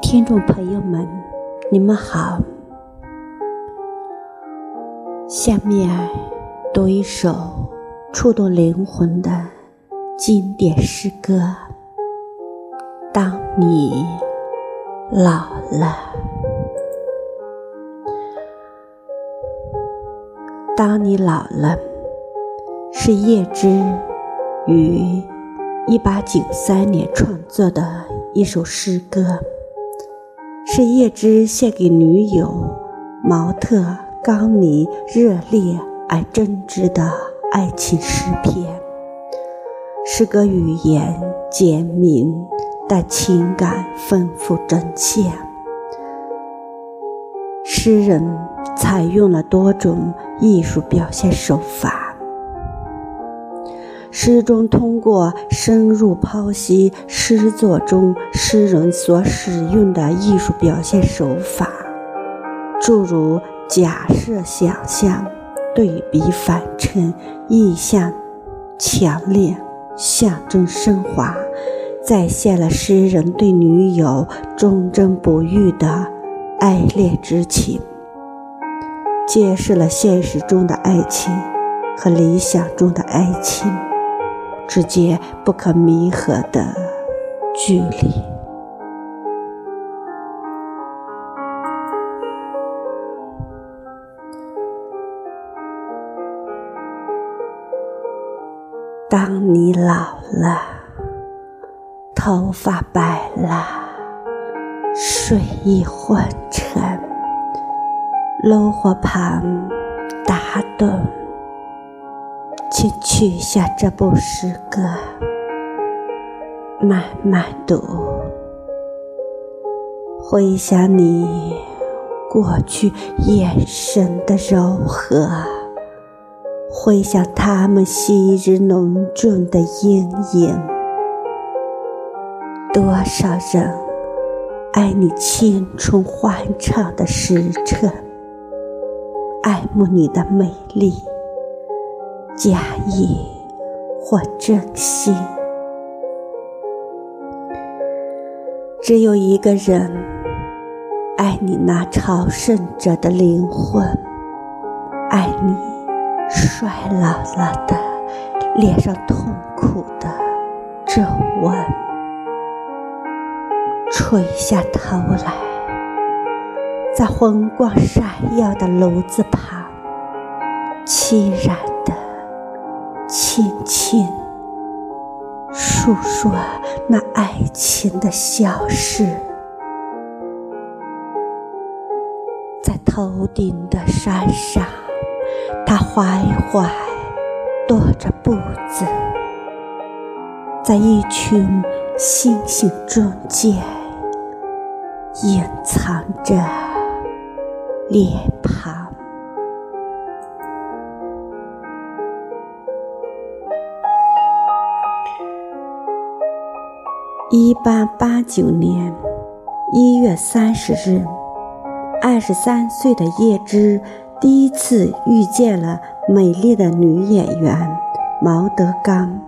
听众朋友们，你们好。下面读一首触动灵魂的经典诗歌。当你老了，当你老了，是叶芝于一八九三年创作的一首诗歌，是叶芝献给女友毛特冈尼热烈而真挚的爱情诗篇。诗歌语言简明。但情感丰富真切。诗人采用了多种艺术表现手法，诗中通过深入剖析诗作中诗人所使用的艺术表现手法，诸如假设、想象、对比、反衬、意象强烈、象征升华。再现了诗人对女友忠贞不渝的爱恋之情，揭示了现实中的爱情和理想中的爱情之间不可弥合的距离。当你老了。头发白了，睡意昏沉，炉火旁打盹，先取下这部诗歌，慢慢读，回想你过去眼神的柔和，回想他们昔日浓重的阴影。多少人爱你青春欢畅的时辰，爱慕你的美丽，假意或真心。只有一个人爱你那朝圣者的灵魂，爱你衰老了的脸上痛苦的皱纹。垂下头来，在红光闪耀的炉子旁，凄然轻轻诉说那爱情的消逝。在头顶的山上，他缓缓踱着步子，在一群星星中间。隐藏着脸庞。一八八九年一月三十日，二十三岁的叶芝第一次遇见了美丽的女演员毛德刚。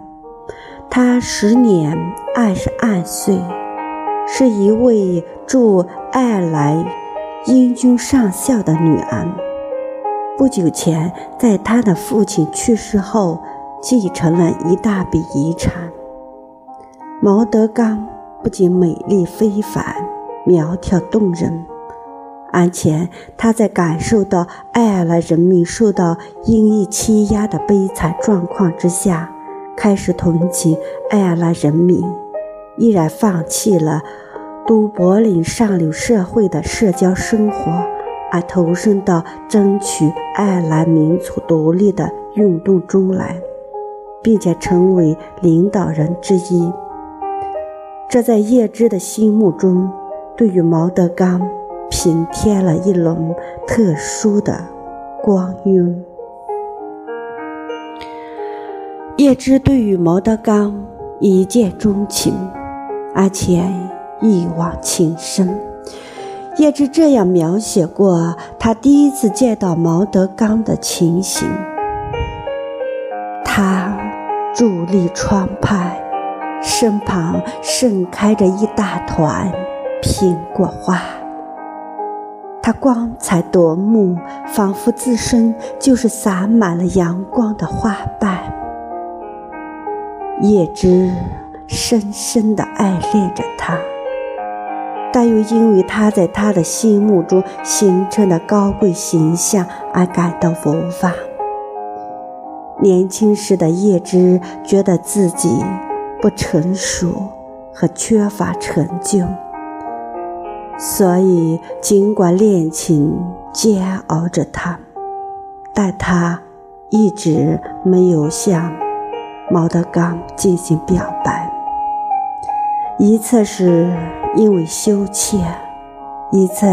她时年二十二岁。是一位驻爱尔兰英军上校的女儿。不久前，在她的父亲去世后，继承了一大笔遗产。毛德刚不仅美丽非凡、苗条动人，而且他在感受到爱尔兰人民受到英裔欺压的悲惨状况之下，开始同情爱尔兰人民。毅然放弃了都柏林上流社会的社交生活，而投身到争取爱尔兰民族独立的运动中来，并且成为领导人之一。这在叶芝的心目中，对于毛德刚平添了一轮特殊的光晕。叶芝对于毛德刚一见钟情。而且一往情深。叶芝这样描写过他第一次见到毛德刚的情形：他伫立窗畔，身旁盛开着一大团苹果花。它光彩夺目，仿佛自身就是洒满了阳光的花瓣。叶芝深深地爱恋着它，但又因为他在他的心目中形成的高贵形象而感到无法。年轻时的叶芝觉得自己不成熟和缺乏成就。所以，尽管恋情煎熬着他，但他一直没有向毛德刚进行表白。一次是因为羞怯，一次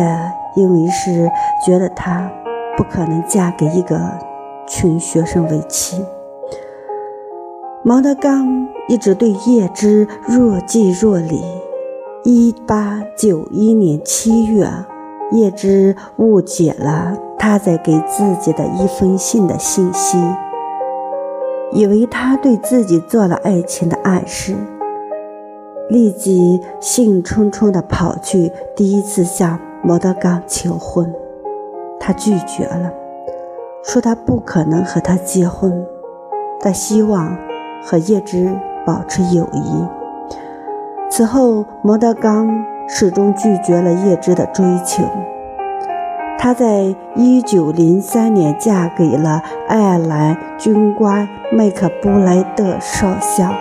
因为是觉得他不可能嫁给一个穷学生为妻。毛德刚一直对叶芝若即若离。一八九一年七月，叶芝误解了他在给自己的一封信的信息，以为他对自己做了爱情的暗示，立即兴冲冲地跑去第一次向毛德刚求婚。他拒绝了，说他不可能和他结婚，但希望和叶芝保持友谊。此后，毛德刚始终拒绝了叶芝的追求。她在一九零三年嫁给了爱尔兰军官麦克布莱德少校。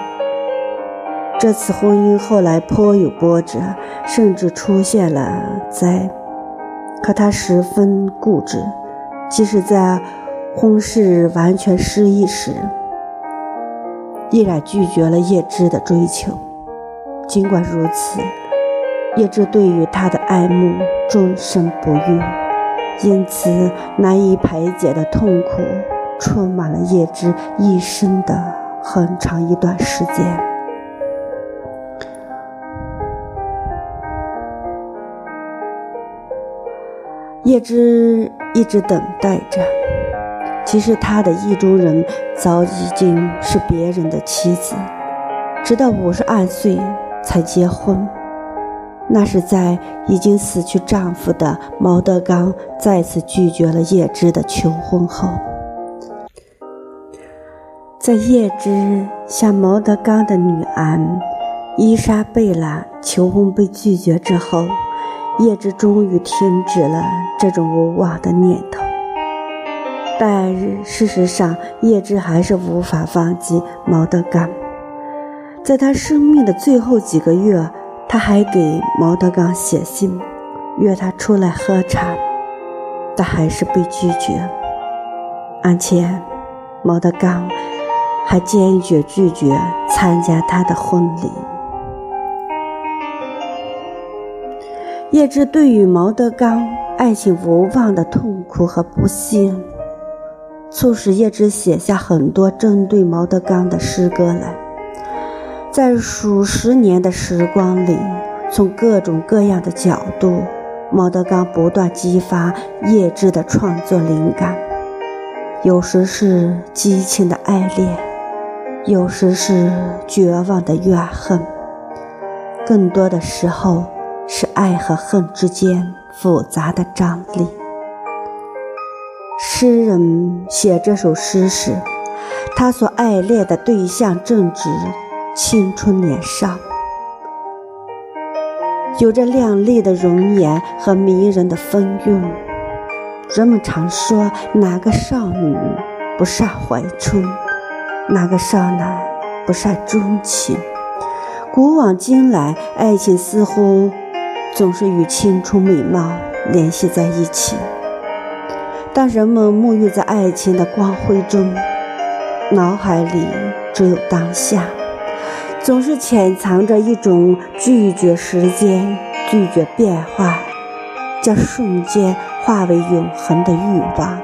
这次婚姻后来颇有波折，甚至出现了灾。可他十分固执，即使在婚事完全失意时，依然拒绝了叶芝的追求。尽管如此，叶芝对于他的爱慕终身不渝，因此难以排解的痛苦充满了叶芝一生的很长一段时间。叶芝一直等待着，其实他的意中人早已经是别人的妻子，直到五十二岁。才结婚，那是在已经死去丈夫的毛德刚再次拒绝了叶芝的求婚后。在叶芝向毛德刚的女儿伊莎贝拉求婚被拒绝之后，叶芝终于停止了这种无望的念头。但事实上，叶芝还是无法放弃毛德刚。在他生命的最后几个月，他还给毛德刚写信，约他出来喝茶，但还是被拒绝。而且，毛德刚还坚决拒绝参加他的婚礼。叶芝对于毛德刚爱情无望的痛苦和不幸，促使叶芝写下很多针对毛德刚的诗歌来。在数十年的时光里，从各种各样的角度，毛德刚不断激发叶芝的创作灵感。有时是激情的爱恋，有时是绝望的怨恨，更多的时候是爱和恨之间复杂的张力。诗人写这首诗时，他所爱恋的对象正值。青春年少，有着靓丽的容颜和迷人的风韵。人们常说，哪个少女不善怀春，哪个少男不善钟情。古往今来，爱情似乎总是与青春美貌联系在一起。当人们沐浴在爱情的光辉中，脑海里只有当下。总是潜藏着一种拒绝时间、拒绝变化，将瞬间化为永恒的欲望。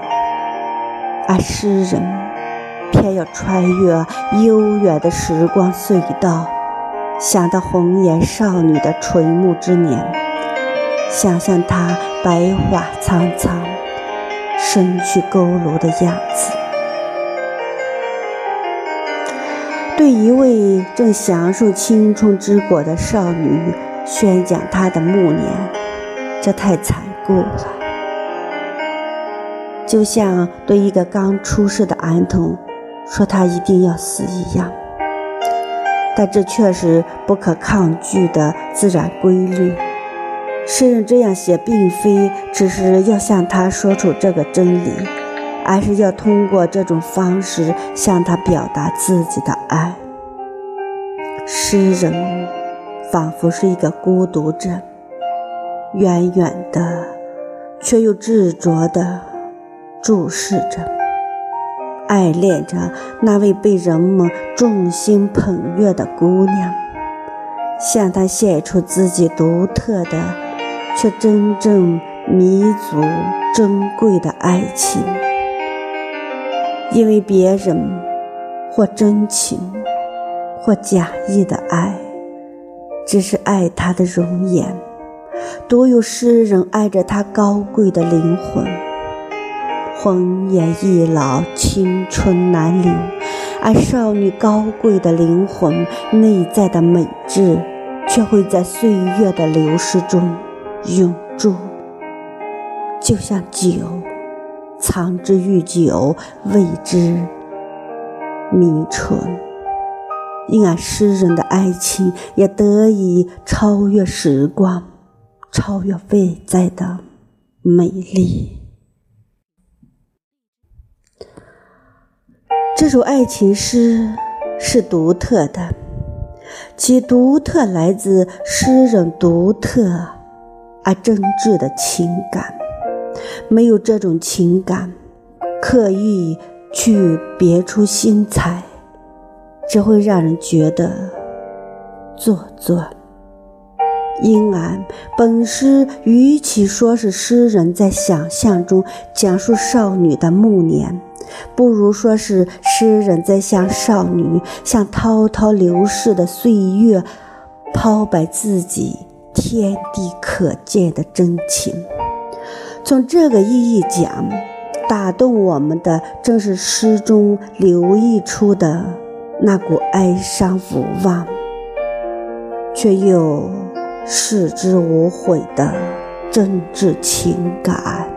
而诗人偏要穿越悠远的时光隧道，想到红颜少女的垂暮之年，想象她白发苍苍、身躯佝偻的样子。对一位正享受青春之果的少女宣讲她的暮年，这太残酷了，就像对一个刚出世的儿童说他一定要死一样。但这却是不可抗拒的自然规律。诗人这样写，并非只是要向他说出这个真理。而是要通过这种方式向他表达自己的爱。诗人仿佛是一个孤独者，远远的，却又执着的注视着、爱恋着那位被人们众星捧月的姑娘，向她献出自己独特的，却真正弥足珍贵的爱情。因为别人或真情或假意的爱，只是爱他的容颜；独有诗人爱着他高贵的灵魂。红颜易老，青春难留，而少女高贵的灵魂内在的美质，却会在岁月的流逝中永驻，就像酒。藏之愈久，谓之弥醇。因而，诗人的爱情也得以超越时光，超越外在的美丽。这首爱情诗是独特的，其独特来自诗人独特而真挚的情感。没有这种情感，刻意去别出心裁，只会让人觉得做作。因而，本诗与其说是诗人在想象中讲述少女的暮年，不如说是诗人在向少女向滔滔流逝的岁月抛白自己天地可见的真情。从这个意义讲，打动我们的正是诗中流溢出的那股哀伤无望，却又视之无悔的真挚情感。